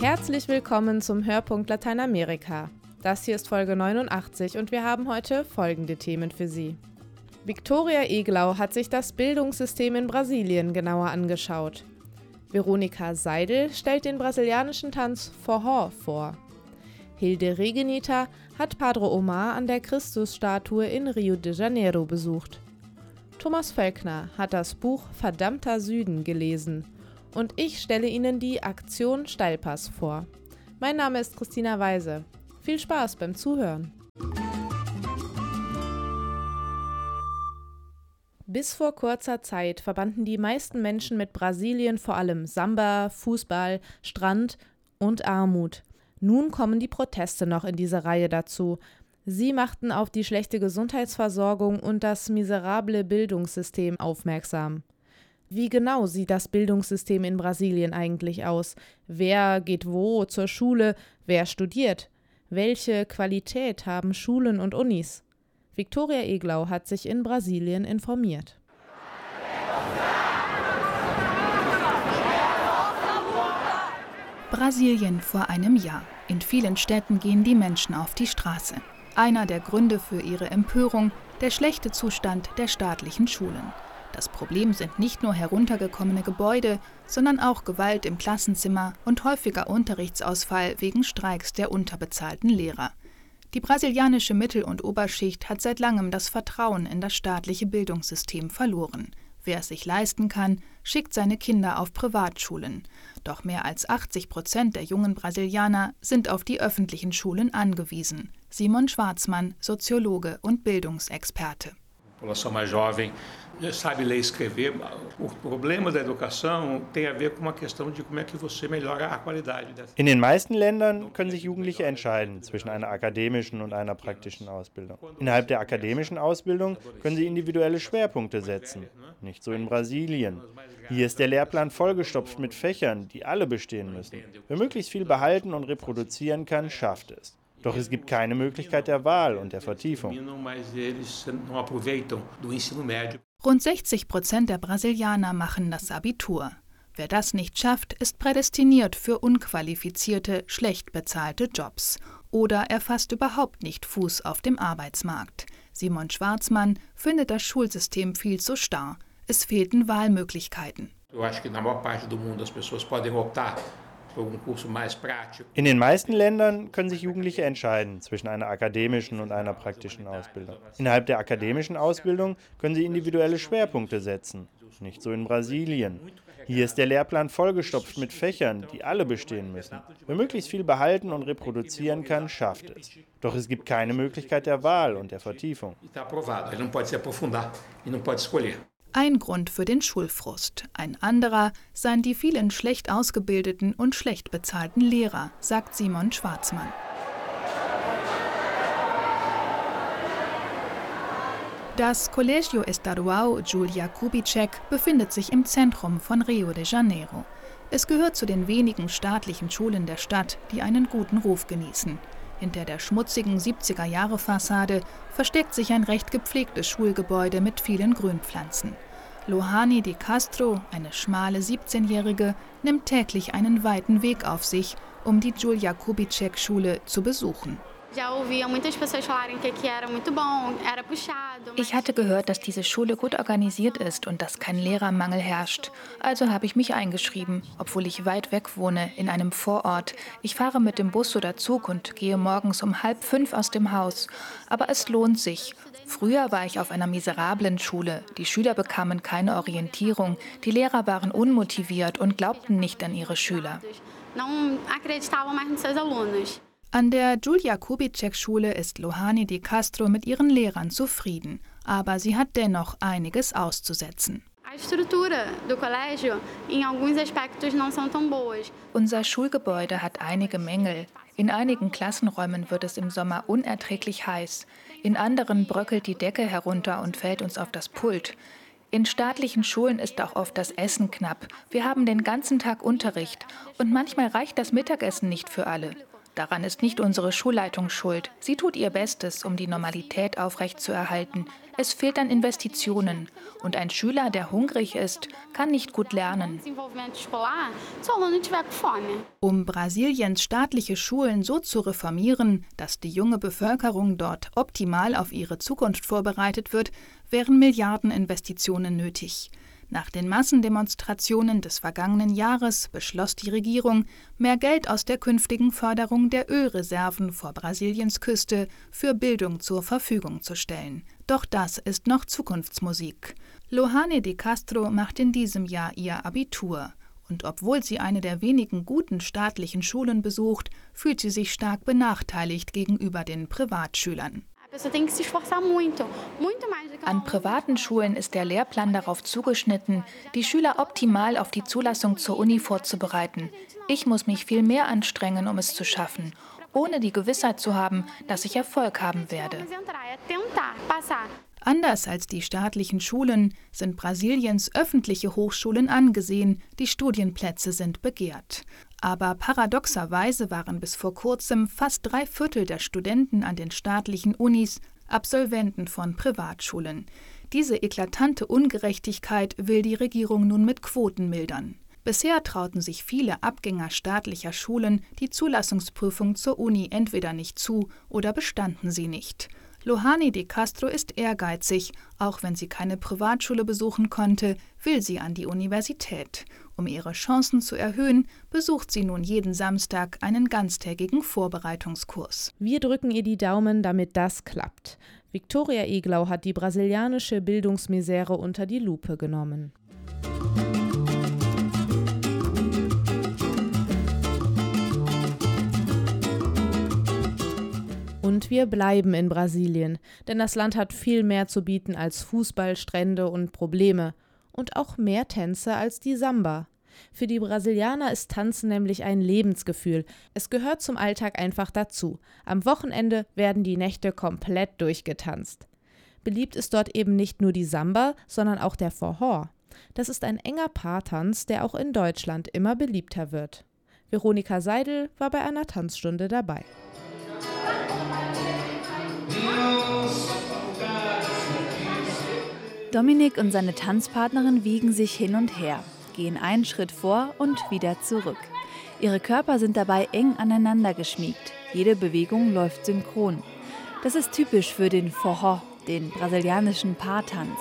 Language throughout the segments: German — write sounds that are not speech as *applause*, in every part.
Herzlich willkommen zum Hörpunkt Lateinamerika. Das hier ist Folge 89 und wir haben heute folgende Themen für Sie. Victoria Eglau hat sich das Bildungssystem in Brasilien genauer angeschaut. Veronika Seidel stellt den brasilianischen Tanz Forró vor. Hilde Regenita hat Padre Omar an der Christusstatue in Rio de Janeiro besucht. Thomas Völkner hat das Buch Verdammter Süden gelesen und ich stelle Ihnen die Aktion Steilpass vor. Mein Name ist Christina Weise. Viel Spaß beim Zuhören. Bis vor kurzer Zeit verbanden die meisten Menschen mit Brasilien vor allem Samba, Fußball, Strand und Armut. Nun kommen die Proteste noch in diese Reihe dazu, Sie machten auf die schlechte Gesundheitsversorgung und das miserable Bildungssystem aufmerksam. Wie genau sieht das Bildungssystem in Brasilien eigentlich aus? Wer geht wo zur Schule? Wer studiert? Welche Qualität haben Schulen und Unis? Viktoria Eglau hat sich in Brasilien informiert. Brasilien vor einem Jahr. In vielen Städten gehen die Menschen auf die Straße. Einer der Gründe für ihre Empörung der schlechte Zustand der staatlichen Schulen. Das Problem sind nicht nur heruntergekommene Gebäude, sondern auch Gewalt im Klassenzimmer und häufiger Unterrichtsausfall wegen Streiks der unterbezahlten Lehrer. Die brasilianische Mittel- und Oberschicht hat seit langem das Vertrauen in das staatliche Bildungssystem verloren. Wer es sich leisten kann, schickt seine Kinder auf Privatschulen. Doch mehr als 80 Prozent der jungen Brasilianer sind auf die öffentlichen Schulen angewiesen. Simon Schwarzmann, Soziologe und Bildungsexperte. Sabe ler e escrever. O problema da educação tem a ver com uma questão de como é que você melhora a qualidade. In den meisten Ländern können sich Jugendliche entscheiden zwischen einer akademischen und einer praktischen Ausbildung. Innerhalb der akademischen Ausbildung können sie individuelle Schwerpunkte setzen. Nicht so in Brasilien. Hier ist der Lehrplan vollgestopft mit Fächern, die alle bestehen müssen. Wer möglichst viel behalten und reproduzieren kann, schafft es. Doch es gibt keine Möglichkeit der Wahl und der Vertiefung. Rund 60 Prozent der Brasilianer machen das Abitur. Wer das nicht schafft, ist prädestiniert für unqualifizierte, schlecht bezahlte Jobs. Oder er fasst überhaupt nicht Fuß auf dem Arbeitsmarkt. Simon Schwarzmann findet das Schulsystem viel zu starr. Es fehlten Wahlmöglichkeiten. Eu acho que na maior parte do mundo as pessoas podem optar in den meisten Ländern können sich Jugendliche entscheiden zwischen einer akademischen und einer praktischen Ausbildung. Innerhalb der akademischen Ausbildung können sie individuelle Schwerpunkte setzen. Nicht so in Brasilien. Hier ist der Lehrplan vollgestopft mit Fächern, die alle bestehen müssen. Wer möglichst viel behalten und reproduzieren kann, schafft es. Doch es gibt keine Möglichkeit der Wahl und der Vertiefung. Ein Grund für den Schulfrust. Ein anderer seien die vielen schlecht ausgebildeten und schlecht bezahlten Lehrer, sagt Simon Schwarzmann. Das Colegio Estadual Julia Kubitschek befindet sich im Zentrum von Rio de Janeiro. Es gehört zu den wenigen staatlichen Schulen der Stadt, die einen guten Ruf genießen. Hinter der schmutzigen 70er-Jahre-Fassade versteckt sich ein recht gepflegtes Schulgebäude mit vielen Grünpflanzen. Lohani de Castro, eine schmale 17-Jährige, nimmt täglich einen weiten Weg auf sich, um die Julia Kubitschek-Schule zu besuchen. Ich hatte gehört, dass diese Schule gut organisiert ist und dass kein Lehrermangel herrscht. Also habe ich mich eingeschrieben, obwohl ich weit weg wohne, in einem Vorort. Ich fahre mit dem Bus oder Zug und gehe morgens um halb fünf aus dem Haus. Aber es lohnt sich. Früher war ich auf einer miserablen Schule. Die Schüler bekamen keine Orientierung. Die Lehrer waren unmotiviert und glaubten nicht an ihre Schüler. Não acreditavam mais nos seus alunos. An der Julia Kubitschek-Schule ist Lohani Di Castro mit ihren Lehrern zufrieden, aber sie hat dennoch einiges auszusetzen. Unser Schulgebäude hat einige Mängel. In einigen Klassenräumen wird es im Sommer unerträglich heiß. In anderen bröckelt die Decke herunter und fällt uns auf das Pult. In staatlichen Schulen ist auch oft das Essen knapp. Wir haben den ganzen Tag Unterricht und manchmal reicht das Mittagessen nicht für alle. Daran ist nicht unsere Schulleitung schuld. Sie tut ihr Bestes, um die Normalität aufrechtzuerhalten. Es fehlt an Investitionen. Und ein Schüler, der hungrig ist, kann nicht gut lernen. Um Brasiliens staatliche Schulen so zu reformieren, dass die junge Bevölkerung dort optimal auf ihre Zukunft vorbereitet wird, wären Milliardeninvestitionen nötig. Nach den Massendemonstrationen des vergangenen Jahres beschloss die Regierung, mehr Geld aus der künftigen Förderung der Ölreserven vor Brasiliens Küste für Bildung zur Verfügung zu stellen. Doch das ist noch Zukunftsmusik. Lohane de Castro macht in diesem Jahr ihr Abitur. Und obwohl sie eine der wenigen guten staatlichen Schulen besucht, fühlt sie sich stark benachteiligt gegenüber den Privatschülern. An privaten Schulen ist der Lehrplan darauf zugeschnitten, die Schüler optimal auf die Zulassung zur Uni vorzubereiten. Ich muss mich viel mehr anstrengen, um es zu schaffen, ohne die Gewissheit zu haben, dass ich Erfolg haben werde. Anders als die staatlichen Schulen sind Brasiliens öffentliche Hochschulen angesehen, die Studienplätze sind begehrt. Aber paradoxerweise waren bis vor kurzem fast drei Viertel der Studenten an den staatlichen Unis Absolventen von Privatschulen. Diese eklatante Ungerechtigkeit will die Regierung nun mit Quoten mildern. Bisher trauten sich viele Abgänger staatlicher Schulen die Zulassungsprüfung zur Uni entweder nicht zu oder bestanden sie nicht. Lohani de Castro ist ehrgeizig. Auch wenn sie keine Privatschule besuchen konnte, will sie an die Universität. Um ihre Chancen zu erhöhen, besucht sie nun jeden Samstag einen ganztägigen Vorbereitungskurs. Wir drücken ihr die Daumen, damit das klappt. Viktoria Eglau hat die brasilianische Bildungsmisere unter die Lupe genommen. Und wir bleiben in Brasilien, denn das Land hat viel mehr zu bieten als Fußball, Strände und Probleme. Und auch mehr Tänze als die Samba. Für die Brasilianer ist Tanzen nämlich ein Lebensgefühl. Es gehört zum Alltag einfach dazu. Am Wochenende werden die Nächte komplett durchgetanzt. Beliebt ist dort eben nicht nur die Samba, sondern auch der Forró. Das ist ein enger Paartanz, der auch in Deutschland immer beliebter wird. Veronika Seidel war bei einer Tanzstunde dabei. Dominik und seine Tanzpartnerin wiegen sich hin und her, gehen einen Schritt vor und wieder zurück. Ihre Körper sind dabei eng aneinander geschmiegt. Jede Bewegung läuft synchron. Das ist typisch für den Forró, den brasilianischen Paartanz.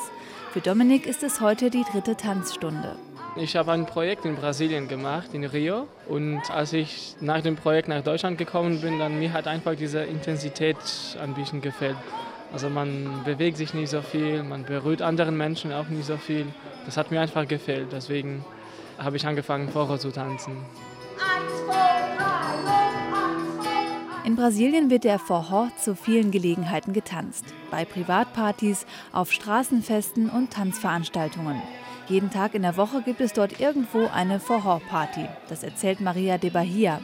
Für Dominik ist es heute die dritte Tanzstunde. Ich habe ein Projekt in Brasilien gemacht, in Rio. Und als ich nach dem Projekt nach Deutschland gekommen bin, dann mir hat einfach diese Intensität ein bisschen gefällt. Also man bewegt sich nicht so viel, man berührt anderen Menschen auch nicht so viel. Das hat mir einfach gefällt. Deswegen habe ich angefangen, Vorher zu tanzen. In Brasilien wird der Forró zu vielen Gelegenheiten getanzt. Bei Privatpartys, auf Straßenfesten und Tanzveranstaltungen. Jeden Tag in der Woche gibt es dort irgendwo eine Forró-Party. Das erzählt Maria de Bahia.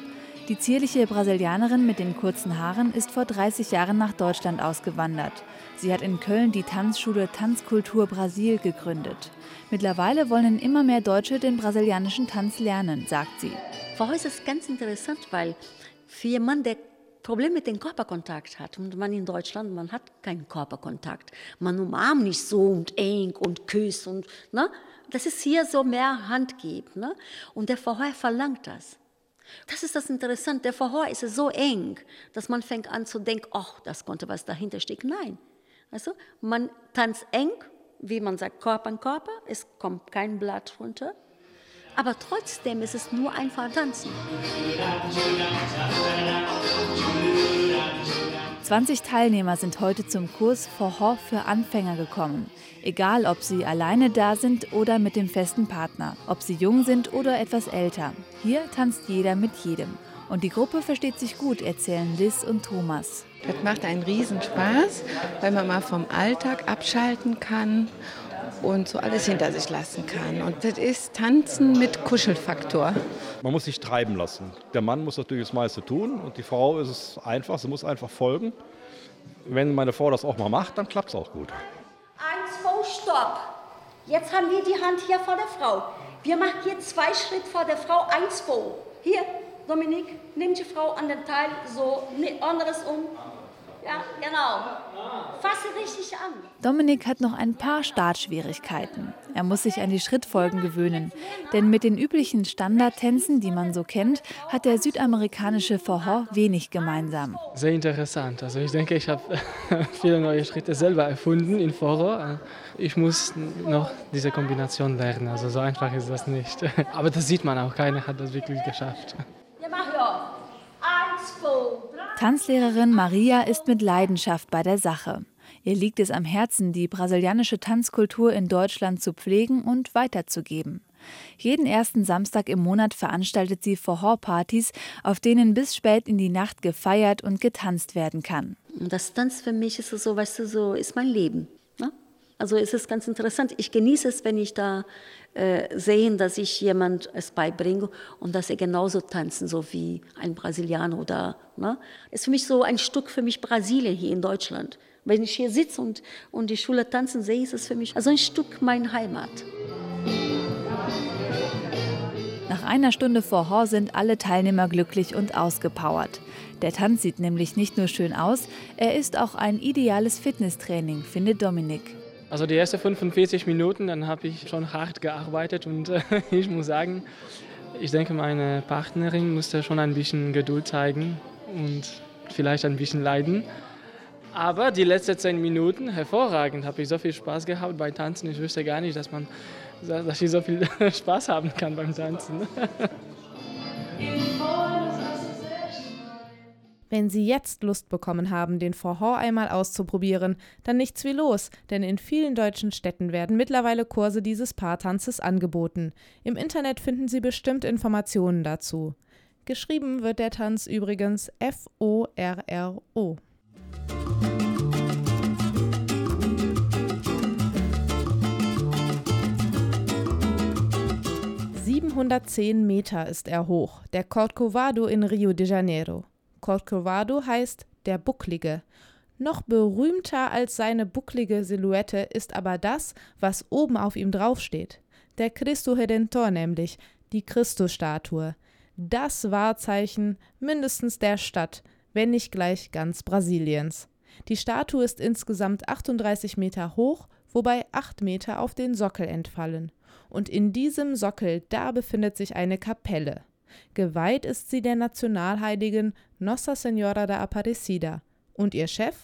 Die zierliche Brasilianerin mit den kurzen Haaren ist vor 30 Jahren nach Deutschland ausgewandert. Sie hat in Köln die Tanzschule Tanzkultur Brasil gegründet. Mittlerweile wollen immer mehr Deutsche den brasilianischen Tanz lernen, sagt sie. Forró ist ganz interessant, weil für jemanden, der Problem mit dem Körperkontakt hat. Und man in Deutschland, man hat keinen Körperkontakt. Man umarmt nicht so und eng und küsst und, ne? dass es hier so mehr Hand gibt. Ne? Und der Verhör verlangt das. Das ist das Interessante. Der Verhör ist so eng, dass man fängt an zu denken, ach, das konnte was dahinter stecken. Nein. Also man tanzt eng, wie man sagt, Körper an Körper. Es kommt kein Blatt runter. Aber trotzdem ist es nur einfach tanzen. 20 Teilnehmer sind heute zum Kurs Forró für Anfänger gekommen. Egal, ob sie alleine da sind oder mit dem festen Partner, ob sie jung sind oder etwas älter. Hier tanzt jeder mit jedem. Und die Gruppe versteht sich gut, erzählen Liz und Thomas. Das macht einen Riesenspaß, weil man mal vom Alltag abschalten kann und so alles hinter sich lassen kann. Und das ist Tanzen mit Kuschelfaktor. Man muss sich treiben lassen. Der Mann muss natürlich das meiste tun und die Frau ist es einfach, sie muss einfach folgen. Wenn meine Frau das auch mal macht, dann klappt es auch gut. Eins, zwei, stopp. Jetzt haben wir die Hand hier vor der Frau. Wir machen hier zwei Schritte vor der Frau, eins, zwei. Hier, Dominik, nimm die Frau an den Teil, so, anderes um. Ja, genau. Fasse richtig an. Dominik hat noch ein paar Startschwierigkeiten. Er muss sich an die Schrittfolgen gewöhnen. Denn mit den üblichen Standardtänzen, die man so kennt, hat der südamerikanische Forró wenig gemeinsam. Sehr interessant. Also ich denke, ich habe *laughs* viele neue Schritte selber erfunden in Forró. Ich muss noch diese Kombination lernen. Also so einfach ist das nicht. *laughs* Aber das sieht man auch. Keiner hat das wirklich geschafft. Ja, Mario. Eins, zwei. Tanzlehrerin Maria ist mit Leidenschaft bei der Sache. Ihr liegt es am Herzen, die brasilianische Tanzkultur in Deutschland zu pflegen und weiterzugeben. Jeden ersten Samstag im Monat veranstaltet sie Forró-Partys, auf denen bis spät in die Nacht gefeiert und getanzt werden kann. Das Tanz für mich ist so, weißt du, so ist mein Leben. Ne? Also es ist ganz interessant. Ich genieße es, wenn ich da äh, sehe, dass ich jemand es beibringe und dass er genauso tanzen, so wie ein Brasilianer oder. Ne? Ist für mich so ein Stück für mich Brasilien hier in Deutschland. Wenn ich hier sitze und, und die Schule tanzen sehe, ist es für mich also ein Stück meine Heimat. Nach einer Stunde Forró sind alle Teilnehmer glücklich und ausgepowert. Der Tanz sieht nämlich nicht nur schön aus, er ist auch ein ideales Fitnesstraining, findet Dominik. Also die ersten 45 Minuten, dann habe ich schon hart gearbeitet und äh, *laughs* ich muss sagen, ich denke, meine Partnerin musste schon ein bisschen Geduld zeigen und vielleicht ein bisschen leiden. Aber die letzten 10 Minuten, hervorragend, habe ich so viel Spaß gehabt beim Tanzen. Ich wüsste gar nicht, dass, man, dass ich so viel *laughs* Spaß haben kann beim Tanzen. Wenn Sie jetzt Lust bekommen haben, den Forró einmal auszuprobieren, dann nichts wie los, denn in vielen deutschen Städten werden mittlerweile Kurse dieses Paartanzes angeboten. Im Internet finden Sie bestimmt Informationen dazu. Geschrieben wird der Tanz übrigens F-O-R-R-O. 710 Meter ist er hoch, der Corcovado in Rio de Janeiro. Corcovado heißt der Bucklige. Noch berühmter als seine bucklige Silhouette ist aber das, was oben auf ihm draufsteht. Der Cristo Redentor nämlich, die Christusstatue. Das Wahrzeichen mindestens der Stadt, wenn nicht gleich ganz Brasiliens. Die Statue ist insgesamt 38 Meter hoch, wobei 8 Meter auf den Sockel entfallen. Und in diesem Sockel, da befindet sich eine Kapelle. Geweiht ist sie der Nationalheiligen Nossa Senhora da Aparecida. Und ihr Chef?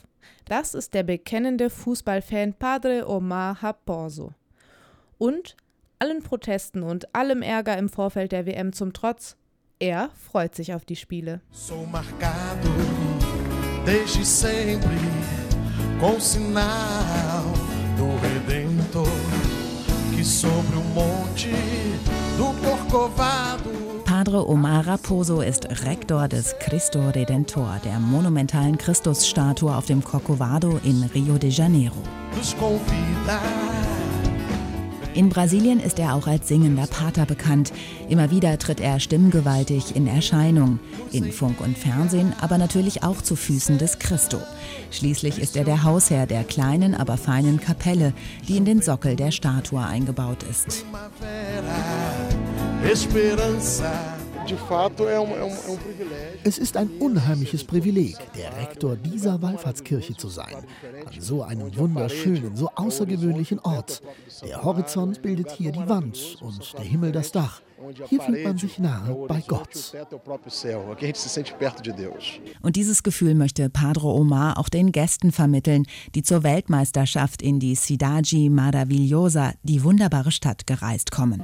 Das ist der bekennende Fußballfan Padre Omar Raposo. Und allen Protesten und allem Ärger im Vorfeld der WM zum Trotz, er freut sich auf die Spiele. Sou marcado desde sempre com sinal do Redentor que sobre o monte do Corcovado Padre Omar Raposo ist Rektor des Cristo Redentor, der monumentalen Christusstatue auf dem Corcovado in Rio de Janeiro. In Brasilien ist er auch als singender Pater bekannt. Immer wieder tritt er stimmgewaltig in Erscheinung. In Funk und Fernsehen, aber natürlich auch zu Füßen des Christo. Schließlich ist er der Hausherr der kleinen, aber feinen Kapelle, die in den Sockel der Statue eingebaut ist. Esperança. Es ist ein unheimliches Privileg, der Rektor dieser Wallfahrtskirche zu sein. An so einem wunderschönen, so außergewöhnlichen Ort. Der Horizont bildet hier die Wand und der Himmel das Dach. Hier fühlt man sich nahe bei Gott. Und dieses Gefühl möchte Padre Omar auch den Gästen vermitteln, die zur Weltmeisterschaft in die Cidade Maravilhosa, die wunderbare Stadt, gereist kommen.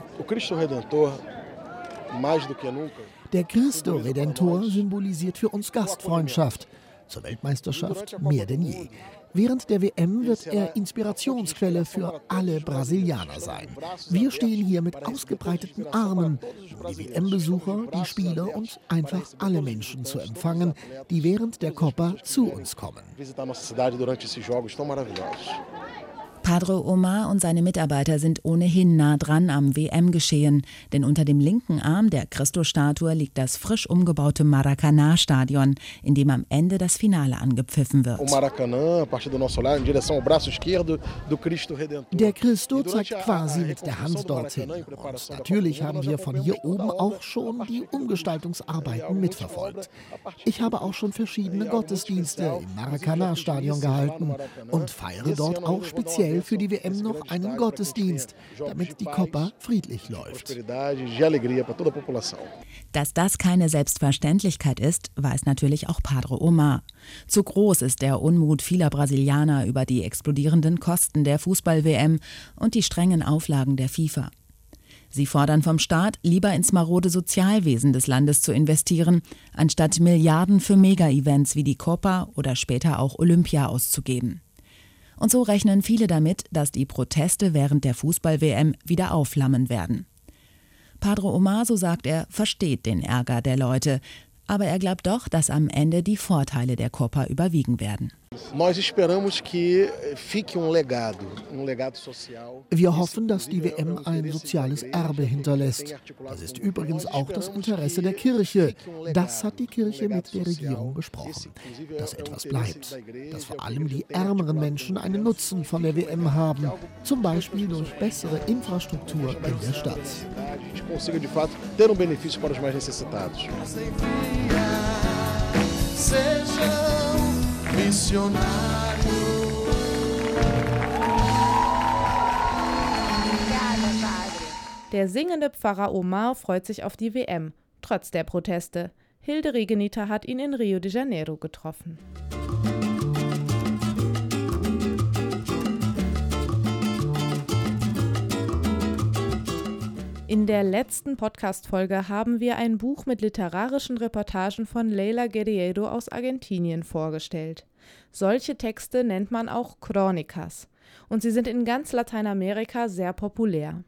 Cristo Der Christo Redentor symbolisiert für uns Gastfreundschaft. Zur Weltmeisterschaft mehr denn je. Während der WM wird er Inspirationsquelle für alle Brasilianer sein. Wir stehen hier mit ausgebreiteten Armen, um die WM-Besucher, die Spieler und einfach alle Menschen zu empfangen, die während der Copa zu uns kommen. Padre Omar und seine Mitarbeiter sind ohnehin nah dran am WM-Geschehen, denn unter dem linken Arm der Christusstatue liegt das frisch umgebaute Maracanã-Stadion, in dem am Ende das Finale angepfiffen wird. Der Christo zeigt quasi mit der Hand dorthin. Und natürlich haben wir von hier oben auch schon die Umgestaltungsarbeiten mitverfolgt. Ich habe auch schon verschiedene Gottesdienste im Maracanã-Stadion gehalten und feiere dort auch speziell speziell für die WM noch einen Gottesdienst, damit die Copa friedlich läuft. Dass das keine Selbstverständlichkeit ist, weiß natürlich auch Padre Omar. Zu groß ist der Unmut vieler Brasilianer über die explodierenden Kosten der Fußball-WM und die strengen Auflagen der FIFA. Sie fordern vom Staat, lieber ins marode Sozialwesen des Landes zu investieren, anstatt Milliarden für Mega-Events wie die Copa oder später auch Olympia auszugeben. Und so rechnen viele damit, dass die Proteste während der Fußball-WM wieder aufflammen werden. Padre Omar, so sagt er, versteht den Ärger der Leute, aber er glaubt doch, dass am Ende die Vorteile der Copa überwiegen werden. Wir hoffen, dass die WM ein soziales Erbe hinterlässt. Das ist übrigens auch das Interesse der Kirche. Das hat die Kirche mit der Regierung besprochen. Dass etwas bleibt. Dass vor allem die ärmeren Menschen einen Nutzen von der WM haben. Zum Beispiel durch bessere Infrastruktur in der Stadt. Sejam missionários. Der singende Pfarrer Omar freut sich auf die WM, trotz der Proteste. Hilde Regenita hat ihn in Rio de Janeiro getroffen. In der letzten Podcast-Folge haben wir ein Buch mit literarischen Reportagen von Leila Guerriero aus Argentinien vorgestellt. Solche Texte nennt man auch Chronikas und sie sind in ganz Lateinamerika sehr populär.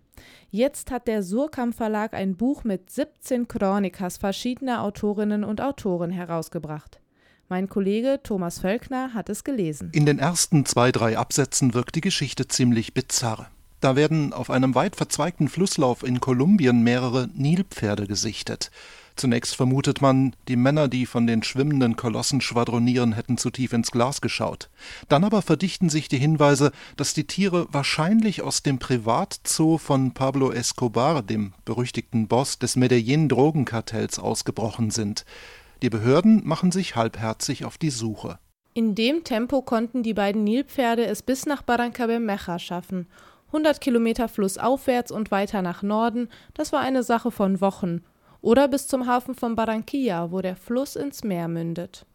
Jetzt hat der Surkamp Verlag ein Buch mit 17 Chronikas verschiedener Autorinnen und Autoren herausgebracht. Mein Kollege Thomas Völkner hat es gelesen. In den ersten zwei, drei Absätzen wirkt die Geschichte ziemlich bizarr. Da werden auf einem weit verzweigten Flusslauf in Kolumbien mehrere Nilpferde gesichtet. Zunächst vermutet man, die Männer, die von den schwimmenden Kolossen schwadronieren, hätten zu tief ins Glas geschaut. Dann aber verdichten sich die Hinweise, dass die Tiere wahrscheinlich aus dem Privatzoo von Pablo Escobar, dem berüchtigten Boss des Medellin-Drogenkartells, ausgebrochen sind. Die Behörden machen sich halbherzig auf die Suche. In dem Tempo konnten die beiden Nilpferde es bis nach Barrancabermeja schaffen 100 Kilometer flussaufwärts und weiter nach Norden, das war eine Sache von Wochen. Oder bis zum Hafen von Barranquilla, wo der Fluss ins Meer mündet.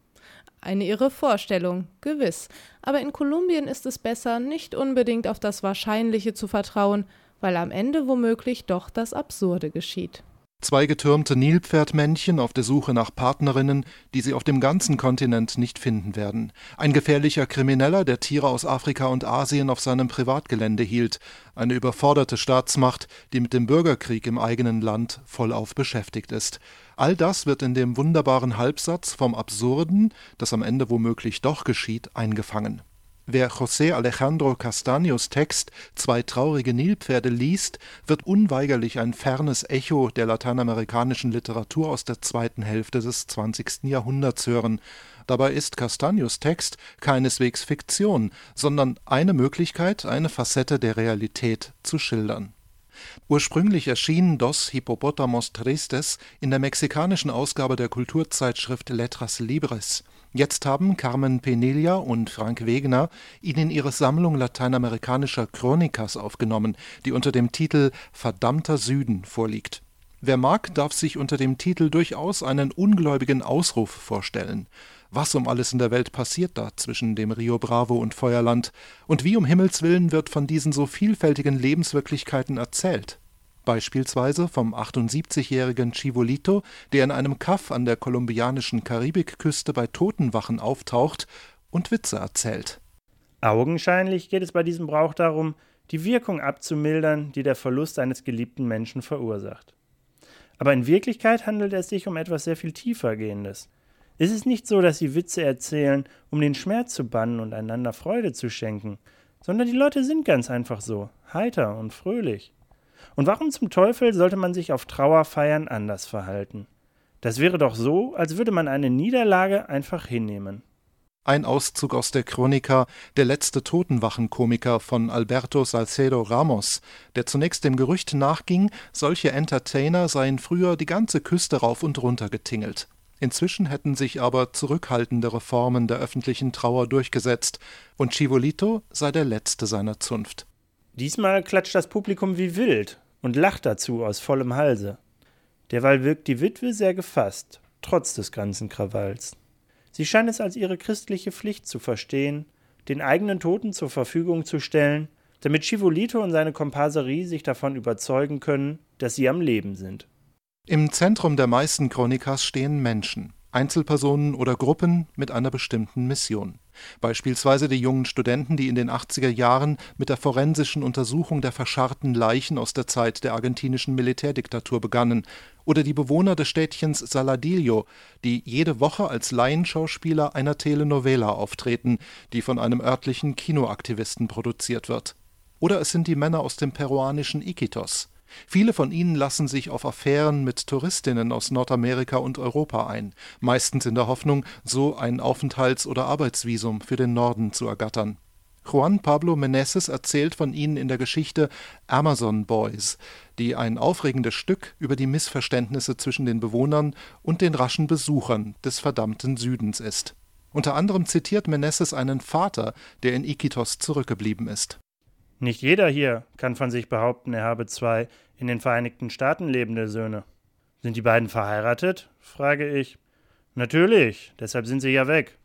Eine irre Vorstellung, gewiss. Aber in Kolumbien ist es besser, nicht unbedingt auf das Wahrscheinliche zu vertrauen, weil am Ende womöglich doch das Absurde geschieht. Zwei getürmte Nilpferdmännchen auf der Suche nach Partnerinnen, die sie auf dem ganzen Kontinent nicht finden werden. Ein gefährlicher Krimineller, der Tiere aus Afrika und Asien auf seinem Privatgelände hielt. Eine überforderte Staatsmacht, die mit dem Bürgerkrieg im eigenen Land vollauf beschäftigt ist. All das wird in dem wunderbaren Halbsatz vom Absurden, das am Ende womöglich doch geschieht, eingefangen. Wer José Alejandro Castaños Text Zwei traurige Nilpferde liest, wird unweigerlich ein fernes Echo der lateinamerikanischen Literatur aus der zweiten Hälfte des 20. Jahrhunderts hören. Dabei ist Castaños Text keineswegs Fiktion, sondern eine Möglichkeit, eine Facette der Realität zu schildern. Ursprünglich erschien Dos Hippopotamos Tristes in der mexikanischen Ausgabe der Kulturzeitschrift Letras Libres. Jetzt haben Carmen Penilla und Frank Wegener ihn in ihre Sammlung lateinamerikanischer Chronikas aufgenommen, die unter dem Titel Verdammter Süden vorliegt. Wer mag, darf sich unter dem Titel durchaus einen ungläubigen Ausruf vorstellen. Was um alles in der Welt passiert da zwischen dem Rio Bravo und Feuerland? Und wie um Himmels willen wird von diesen so vielfältigen Lebenswirklichkeiten erzählt? Beispielsweise vom 78-jährigen Chivolito, der in einem Kaff an der kolumbianischen Karibikküste bei Totenwachen auftaucht und Witze erzählt. Augenscheinlich geht es bei diesem Brauch darum, die Wirkung abzumildern, die der Verlust eines geliebten Menschen verursacht. Aber in Wirklichkeit handelt es sich um etwas sehr viel tiefergehendes. Es ist nicht so, dass sie Witze erzählen, um den Schmerz zu bannen und einander Freude zu schenken. sondern die Leute sind ganz einfach so, heiter und fröhlich. Und warum zum Teufel sollte man sich auf Trauerfeiern anders verhalten? Das wäre doch so, als würde man eine Niederlage einfach hinnehmen. Ein Auszug aus der Chronika Der letzte Totenwachenkomiker von Alberto Salcedo Ramos, der zunächst dem Gerücht nachging, solche Entertainer seien früher die ganze Küste rauf und runter getingelt. Inzwischen hätten sich aber zurückhaltendere Formen der öffentlichen Trauer durchgesetzt, und Chivolito sei der letzte seiner Zunft. Diesmal klatscht das Publikum wie wild und lacht dazu aus vollem Halse. Derweil wirkt die Witwe sehr gefasst, trotz des ganzen Krawalls. Sie scheint es als ihre christliche Pflicht zu verstehen, den eigenen Toten zur Verfügung zu stellen, damit Chivolito und seine Komparserie sich davon überzeugen können, dass sie am Leben sind. Im Zentrum der meisten Chronikas stehen Menschen, Einzelpersonen oder Gruppen mit einer bestimmten Mission. Beispielsweise die jungen Studenten, die in den 80er Jahren mit der forensischen Untersuchung der verscharrten Leichen aus der Zeit der argentinischen Militärdiktatur begannen, oder die Bewohner des Städtchens Saladillo, die jede Woche als Laienschauspieler einer Telenovela auftreten, die von einem örtlichen Kinoaktivisten produziert wird. Oder es sind die Männer aus dem peruanischen Iquitos. Viele von ihnen lassen sich auf Affären mit Touristinnen aus Nordamerika und Europa ein, meistens in der Hoffnung, so ein Aufenthalts- oder Arbeitsvisum für den Norden zu ergattern. Juan Pablo Meneses erzählt von ihnen in der Geschichte Amazon Boys, die ein aufregendes Stück über die Missverständnisse zwischen den Bewohnern und den raschen Besuchern des verdammten Südens ist. Unter anderem zitiert Meneses einen Vater, der in Iquitos zurückgeblieben ist. Nicht jeder hier kann von sich behaupten, er habe zwei in den Vereinigten Staaten lebende Söhne. Sind die beiden verheiratet? frage ich. Natürlich, deshalb sind sie ja weg.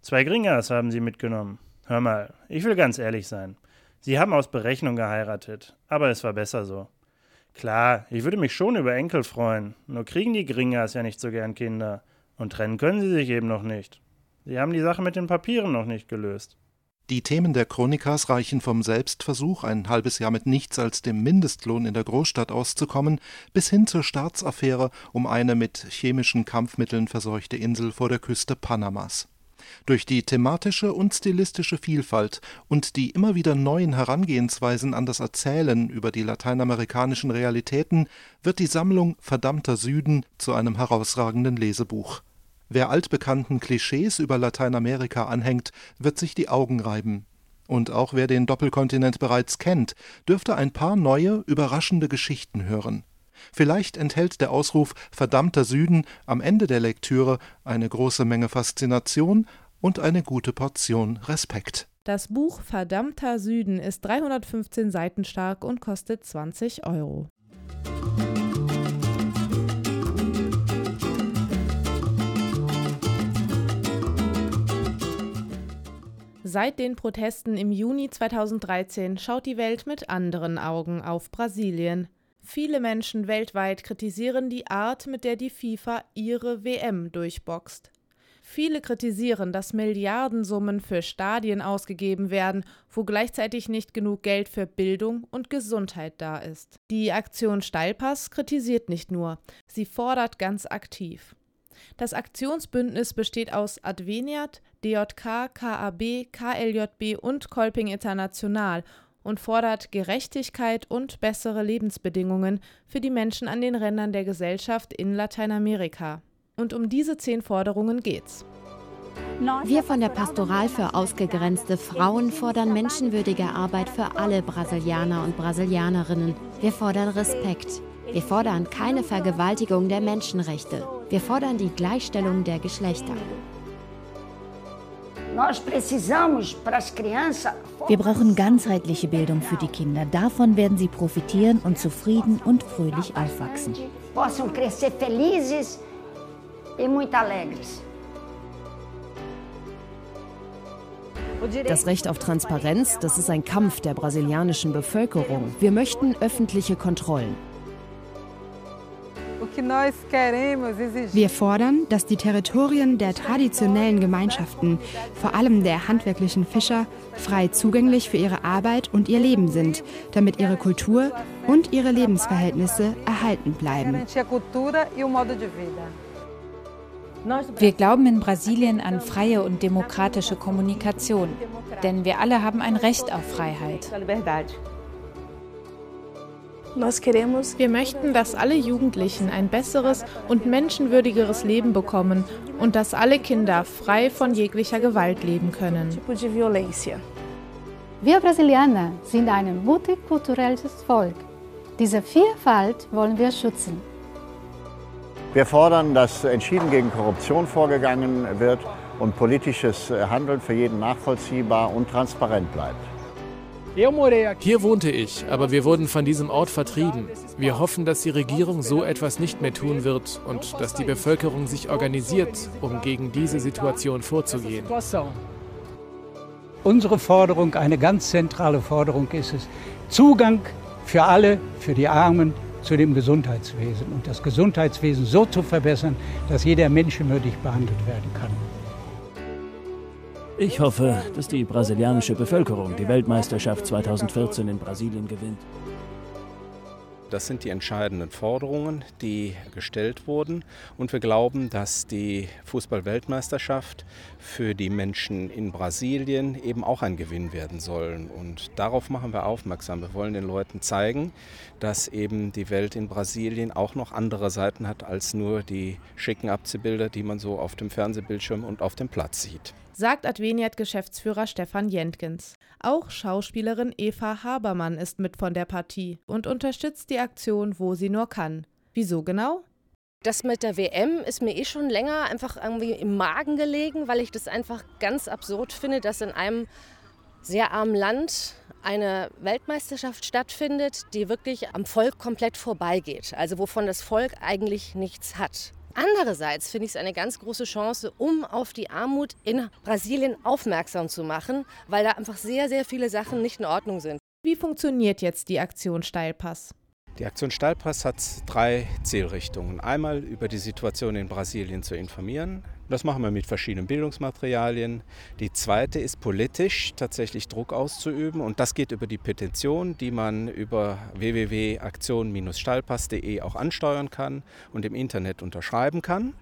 Zwei Gringers haben sie mitgenommen. Hör mal, ich will ganz ehrlich sein. Sie haben aus Berechnung geheiratet, aber es war besser so. Klar, ich würde mich schon über Enkel freuen, nur kriegen die Gringers ja nicht so gern Kinder. Und trennen können sie sich eben noch nicht. Sie haben die Sache mit den Papieren noch nicht gelöst. Die Themen der Chronikas reichen vom Selbstversuch, ein halbes Jahr mit nichts als dem Mindestlohn in der Großstadt auszukommen, bis hin zur Staatsaffäre um eine mit chemischen Kampfmitteln verseuchte Insel vor der Küste Panamas. Durch die thematische und stilistische Vielfalt und die immer wieder neuen Herangehensweisen an das Erzählen über die lateinamerikanischen Realitäten wird die Sammlung Verdammter Süden zu einem herausragenden Lesebuch. Wer altbekannten Klischees über Lateinamerika anhängt, wird sich die Augen reiben. Und auch wer den Doppelkontinent bereits kennt, dürfte ein paar neue, überraschende Geschichten hören. Vielleicht enthält der Ausruf Verdammter Süden am Ende der Lektüre eine große Menge Faszination und eine gute Portion Respekt. Das Buch Verdammter Süden ist 315 Seiten stark und kostet 20 Euro. Seit den Protesten im Juni 2013 schaut die Welt mit anderen Augen auf Brasilien. Viele Menschen weltweit kritisieren die Art, mit der die FIFA ihre WM durchboxt. Viele kritisieren, dass Milliardensummen für Stadien ausgegeben werden, wo gleichzeitig nicht genug Geld für Bildung und Gesundheit da ist. Die Aktion Steilpass kritisiert nicht nur, sie fordert ganz aktiv. Das Aktionsbündnis besteht aus Adveniat, DJK, KAB, KLJB und Kolping International und fordert Gerechtigkeit und bessere Lebensbedingungen für die Menschen an den Rändern der Gesellschaft in Lateinamerika. Und um diese zehn Forderungen geht's. Wir von der Pastoral für ausgegrenzte Frauen fordern menschenwürdige Arbeit für alle Brasilianer und Brasilianerinnen. Wir fordern Respekt. Wir fordern keine Vergewaltigung der Menschenrechte. Wir fordern die Gleichstellung der Geschlechter. Wir brauchen ganzheitliche Bildung für die Kinder. Davon werden sie profitieren und zufrieden und fröhlich aufwachsen. Das Recht auf Transparenz, das ist ein Kampf der brasilianischen Bevölkerung. Wir möchten öffentliche Kontrollen. Wir fordern, dass die Territorien der traditionellen Gemeinschaften, vor allem der handwerklichen Fischer, frei zugänglich für ihre Arbeit und ihr Leben sind, damit ihre Kultur und ihre Lebensverhältnisse erhalten bleiben. Wir glauben in Brasilien an freie und demokratische Kommunikation, denn wir alle haben ein Recht auf Freiheit. Wir möchten, dass alle Jugendlichen ein besseres und menschenwürdigeres Leben bekommen und dass alle Kinder frei von jeglicher Gewalt leben können. Wir Brasilianer sind ein multikulturelles Volk. Diese Vielfalt wollen wir schützen. Wir fordern, dass entschieden gegen Korruption vorgegangen wird und politisches Handeln für jeden nachvollziehbar und transparent bleibt. Hier wohnte ich, aber wir wurden von diesem Ort vertrieben. Wir hoffen, dass die Regierung so etwas nicht mehr tun wird und dass die Bevölkerung sich organisiert, um gegen diese Situation vorzugehen. Unsere Forderung, eine ganz zentrale Forderung ist es, Zugang für alle, für die Armen zu dem Gesundheitswesen und das Gesundheitswesen so zu verbessern, dass jeder menschenwürdig behandelt werden kann. Ich hoffe, dass die brasilianische Bevölkerung die Weltmeisterschaft 2014 in Brasilien gewinnt. Das sind die entscheidenden Forderungen, die gestellt wurden. Und wir glauben, dass die Fußball-Weltmeisterschaft für die Menschen in Brasilien eben auch ein Gewinn werden soll. Und darauf machen wir aufmerksam. Wir wollen den Leuten zeigen, dass eben die Welt in Brasilien auch noch andere Seiten hat als nur die schicken Abziehbilder, die man so auf dem Fernsehbildschirm und auf dem Platz sieht sagt Adveniat-Geschäftsführer Stefan Jentgens. Auch Schauspielerin Eva Habermann ist mit von der Partie und unterstützt die Aktion, wo sie nur kann. Wieso genau? Das mit der WM ist mir eh schon länger einfach irgendwie im Magen gelegen, weil ich das einfach ganz absurd finde, dass in einem sehr armen Land eine Weltmeisterschaft stattfindet, die wirklich am Volk komplett vorbeigeht. Also wovon das Volk eigentlich nichts hat. Andererseits finde ich es eine ganz große Chance, um auf die Armut in Brasilien aufmerksam zu machen, weil da einfach sehr, sehr viele Sachen nicht in Ordnung sind. Wie funktioniert jetzt die Aktion Steilpass? Die Aktion Steilpass hat drei Zielrichtungen. Einmal über die Situation in Brasilien zu informieren. Das machen wir mit verschiedenen Bildungsmaterialien. Die zweite ist politisch tatsächlich Druck auszuüben und das geht über die Petition, die man über www.aktion-stallpass.de auch ansteuern kann und im Internet unterschreiben kann.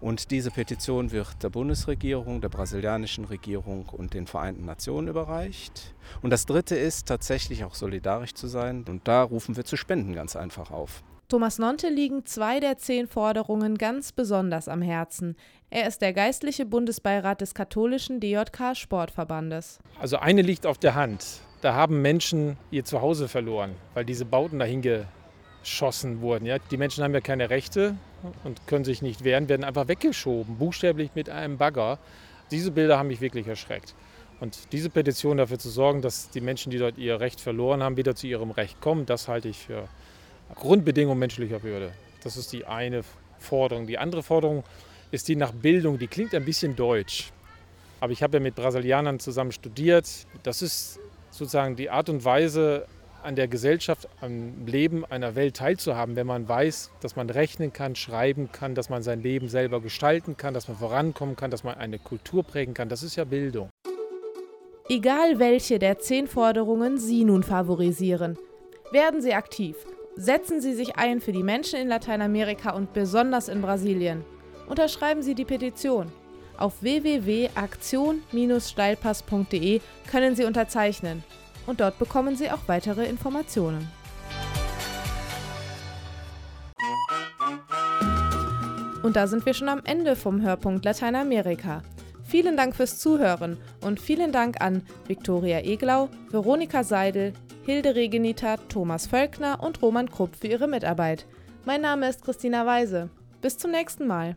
Und diese Petition wird der Bundesregierung, der brasilianischen Regierung und den Vereinten Nationen überreicht. Und das Dritte ist tatsächlich auch solidarisch zu sein. Und da rufen wir zu Spenden ganz einfach auf. Thomas Nonte liegen zwei der zehn Forderungen ganz besonders am Herzen. Er ist der geistliche Bundesbeirat des katholischen DJK Sportverbandes. Also eine liegt auf der Hand. Da haben Menschen ihr Zuhause verloren, weil diese Bauten dahin geschossen wurden. Ja? Die Menschen haben ja keine Rechte und können sich nicht wehren, werden einfach weggeschoben, buchstäblich mit einem Bagger. Diese Bilder haben mich wirklich erschreckt. Und diese Petition dafür zu sorgen, dass die Menschen, die dort ihr Recht verloren haben, wieder zu ihrem Recht kommen, das halte ich für Grundbedingung menschlicher Würde. Das ist die eine Forderung. Die andere Forderung ist die nach Bildung. Die klingt ein bisschen deutsch. Aber ich habe ja mit Brasilianern zusammen studiert. Das ist sozusagen die Art und Weise, an der Gesellschaft, am Leben einer Welt teilzuhaben, wenn man weiß, dass man rechnen kann, schreiben kann, dass man sein Leben selber gestalten kann, dass man vorankommen kann, dass man eine Kultur prägen kann. Das ist ja Bildung. Egal welche der zehn Forderungen Sie nun favorisieren, werden Sie aktiv. Setzen Sie sich ein für die Menschen in Lateinamerika und besonders in Brasilien. Unterschreiben Sie die Petition. Auf www.aktion-steilpass.de können Sie unterzeichnen und dort bekommen Sie auch weitere Informationen. Und da sind wir schon am Ende vom Hörpunkt Lateinamerika. Vielen Dank fürs Zuhören und vielen Dank an Viktoria Eglau, Veronika Seidel, Hilde Regenita, Thomas Völkner und Roman Krupp für ihre Mitarbeit. Mein Name ist Christina Weise. Bis zum nächsten Mal.